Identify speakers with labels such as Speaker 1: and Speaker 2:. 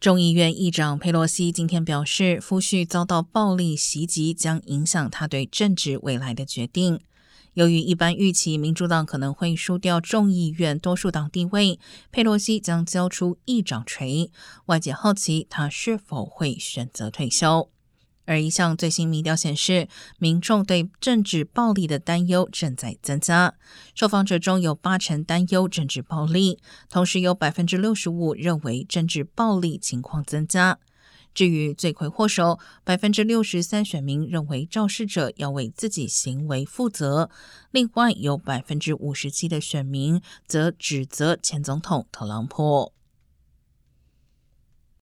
Speaker 1: 众议院议长佩洛西今天表示，夫婿遭到暴力袭击将影响他对政治未来的决定。由于一般预期民主党可能会输掉众议院多数党地位，佩洛西将交出议长锤。外界好奇他是否会选择退休。而一项最新民调显示，民众对政治暴力的担忧正在增加。受访者中有八成担忧政治暴力，同时有百分之六十五认为政治暴力情况增加。至于罪魁祸首，百分之六十三选民认为肇事者要为自己行为负责。另外有百分之五十七的选民则指责前总统特朗普。